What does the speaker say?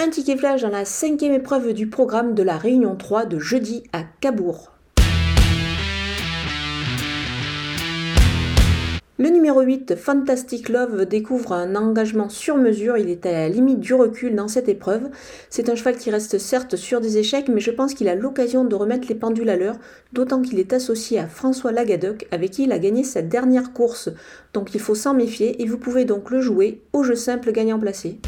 Un ticket flash dans la cinquième épreuve du programme de la Réunion 3 de jeudi à Cabourg. Le numéro 8, Fantastic Love, découvre un engagement sur mesure. Il est à la limite du recul dans cette épreuve. C'est un cheval qui reste certes sur des échecs, mais je pense qu'il a l'occasion de remettre les pendules à l'heure, d'autant qu'il est associé à François Lagadoc, avec qui il a gagné sa dernière course. Donc il faut s'en méfier et vous pouvez donc le jouer au jeu simple gagnant placé.